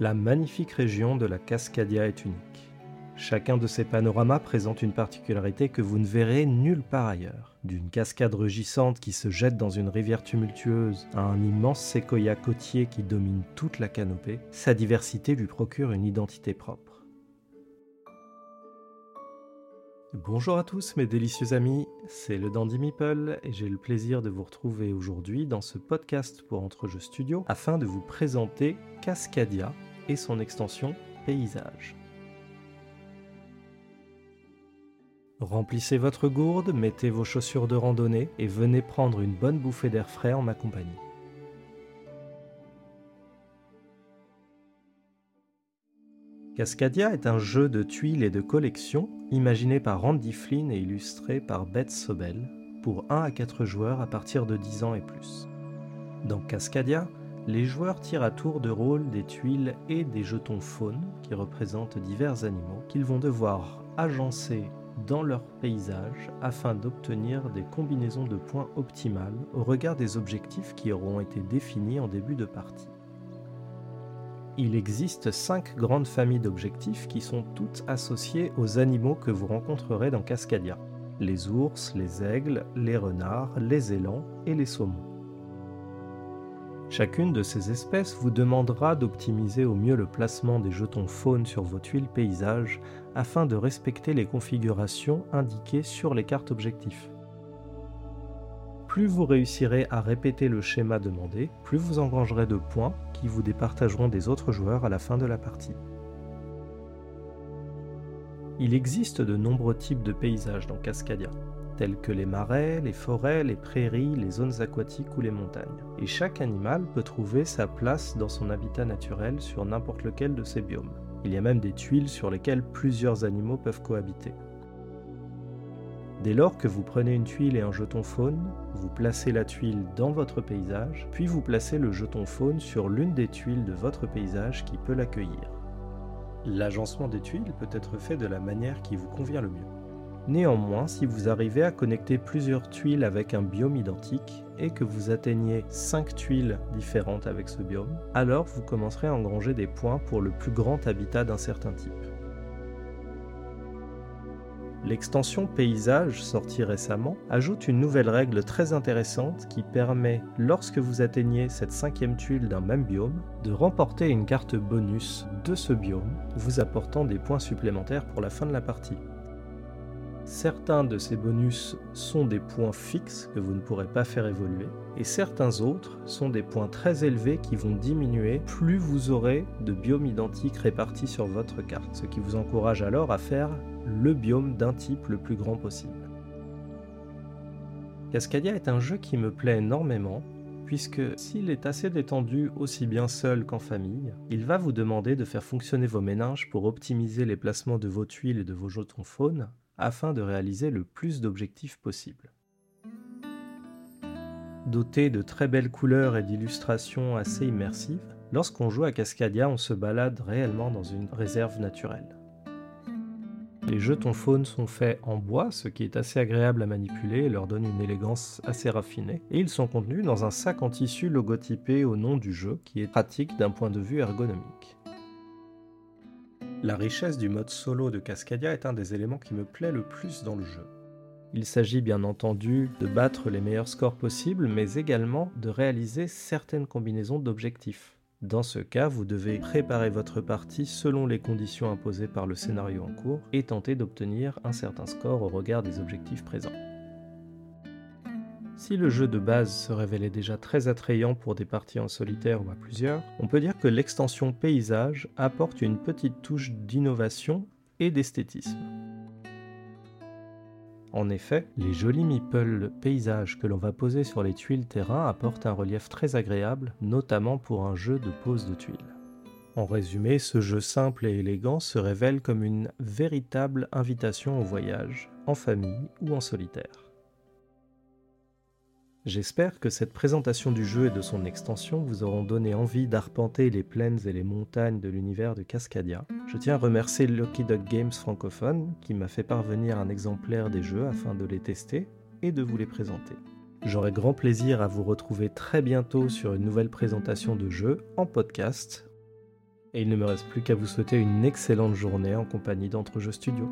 La magnifique région de la Cascadia est unique. Chacun de ces panoramas présente une particularité que vous ne verrez nulle part ailleurs. D'une cascade rugissante qui se jette dans une rivière tumultueuse à un immense séquoia côtier qui domine toute la canopée, sa diversité lui procure une identité propre. Bonjour à tous mes délicieux amis, c'est le Dandy Meeple et j'ai le plaisir de vous retrouver aujourd'hui dans ce podcast pour Entrejeux Studio afin de vous présenter Cascadia son extension Paysage. Remplissez votre gourde, mettez vos chaussures de randonnée et venez prendre une bonne bouffée d'air frais en ma compagnie. Cascadia est un jeu de tuiles et de collection imaginé par Randy Flynn et illustré par Beth Sobel pour 1 à 4 joueurs à partir de 10 ans et plus. Dans Cascadia, les joueurs tirent à tour de rôle des tuiles et des jetons faunes qui représentent divers animaux qu'ils vont devoir agencer dans leur paysage afin d'obtenir des combinaisons de points optimales au regard des objectifs qui auront été définis en début de partie. Il existe cinq grandes familles d'objectifs qui sont toutes associées aux animaux que vous rencontrerez dans Cascadia. Les ours, les aigles, les renards, les élans et les saumons. Chacune de ces espèces vous demandera d'optimiser au mieux le placement des jetons faune sur vos tuiles paysages afin de respecter les configurations indiquées sur les cartes objectifs. Plus vous réussirez à répéter le schéma demandé, plus vous engrangerez de points qui vous départageront des autres joueurs à la fin de la partie. Il existe de nombreux types de paysages dans Cascadia tels que les marais, les forêts, les prairies, les zones aquatiques ou les montagnes. Et chaque animal peut trouver sa place dans son habitat naturel sur n'importe lequel de ces biomes. Il y a même des tuiles sur lesquelles plusieurs animaux peuvent cohabiter. Dès lors que vous prenez une tuile et un jeton faune, vous placez la tuile dans votre paysage, puis vous placez le jeton faune sur l'une des tuiles de votre paysage qui peut l'accueillir. L'agencement des tuiles peut être fait de la manière qui vous convient le mieux. Néanmoins, si vous arrivez à connecter plusieurs tuiles avec un biome identique et que vous atteignez 5 tuiles différentes avec ce biome, alors vous commencerez à engranger des points pour le plus grand habitat d'un certain type. L'extension paysage sortie récemment ajoute une nouvelle règle très intéressante qui permet, lorsque vous atteignez cette cinquième tuile d'un même biome, de remporter une carte bonus de ce biome, vous apportant des points supplémentaires pour la fin de la partie. Certains de ces bonus sont des points fixes que vous ne pourrez pas faire évoluer, et certains autres sont des points très élevés qui vont diminuer plus vous aurez de biomes identiques répartis sur votre carte, ce qui vous encourage alors à faire le biome d'un type le plus grand possible. Cascadia est un jeu qui me plaît énormément, puisque s'il est assez détendu aussi bien seul qu'en famille, il va vous demander de faire fonctionner vos méninges pour optimiser les placements de vos tuiles et de vos jetons faune, afin de réaliser le plus d'objectifs possible. Doté de très belles couleurs et d'illustrations assez immersives, lorsqu'on joue à Cascadia, on se balade réellement dans une réserve naturelle. Les jetons faunes sont faits en bois, ce qui est assez agréable à manipuler et leur donne une élégance assez raffinée, et ils sont contenus dans un sac en tissu logotypé au nom du jeu, qui est pratique d'un point de vue ergonomique. La richesse du mode solo de Cascadia est un des éléments qui me plaît le plus dans le jeu. Il s'agit bien entendu de battre les meilleurs scores possibles, mais également de réaliser certaines combinaisons d'objectifs. Dans ce cas, vous devez préparer votre partie selon les conditions imposées par le scénario en cours et tenter d'obtenir un certain score au regard des objectifs présents. Si le jeu de base se révélait déjà très attrayant pour des parties en solitaire ou à plusieurs, on peut dire que l'extension paysage apporte une petite touche d'innovation et d'esthétisme. En effet, les jolis meeple paysages que l'on va poser sur les tuiles terrain apportent un relief très agréable, notamment pour un jeu de pose de tuiles. En résumé, ce jeu simple et élégant se révèle comme une véritable invitation au voyage, en famille ou en solitaire. J'espère que cette présentation du jeu et de son extension vous auront donné envie d'arpenter les plaines et les montagnes de l'univers de Cascadia. Je tiens à remercier Lucky Dog Games francophone qui m'a fait parvenir un exemplaire des jeux afin de les tester et de vous les présenter. J'aurai grand plaisir à vous retrouver très bientôt sur une nouvelle présentation de jeu en podcast. Et il ne me reste plus qu'à vous souhaiter une excellente journée en compagnie d'Entrejeux Studio.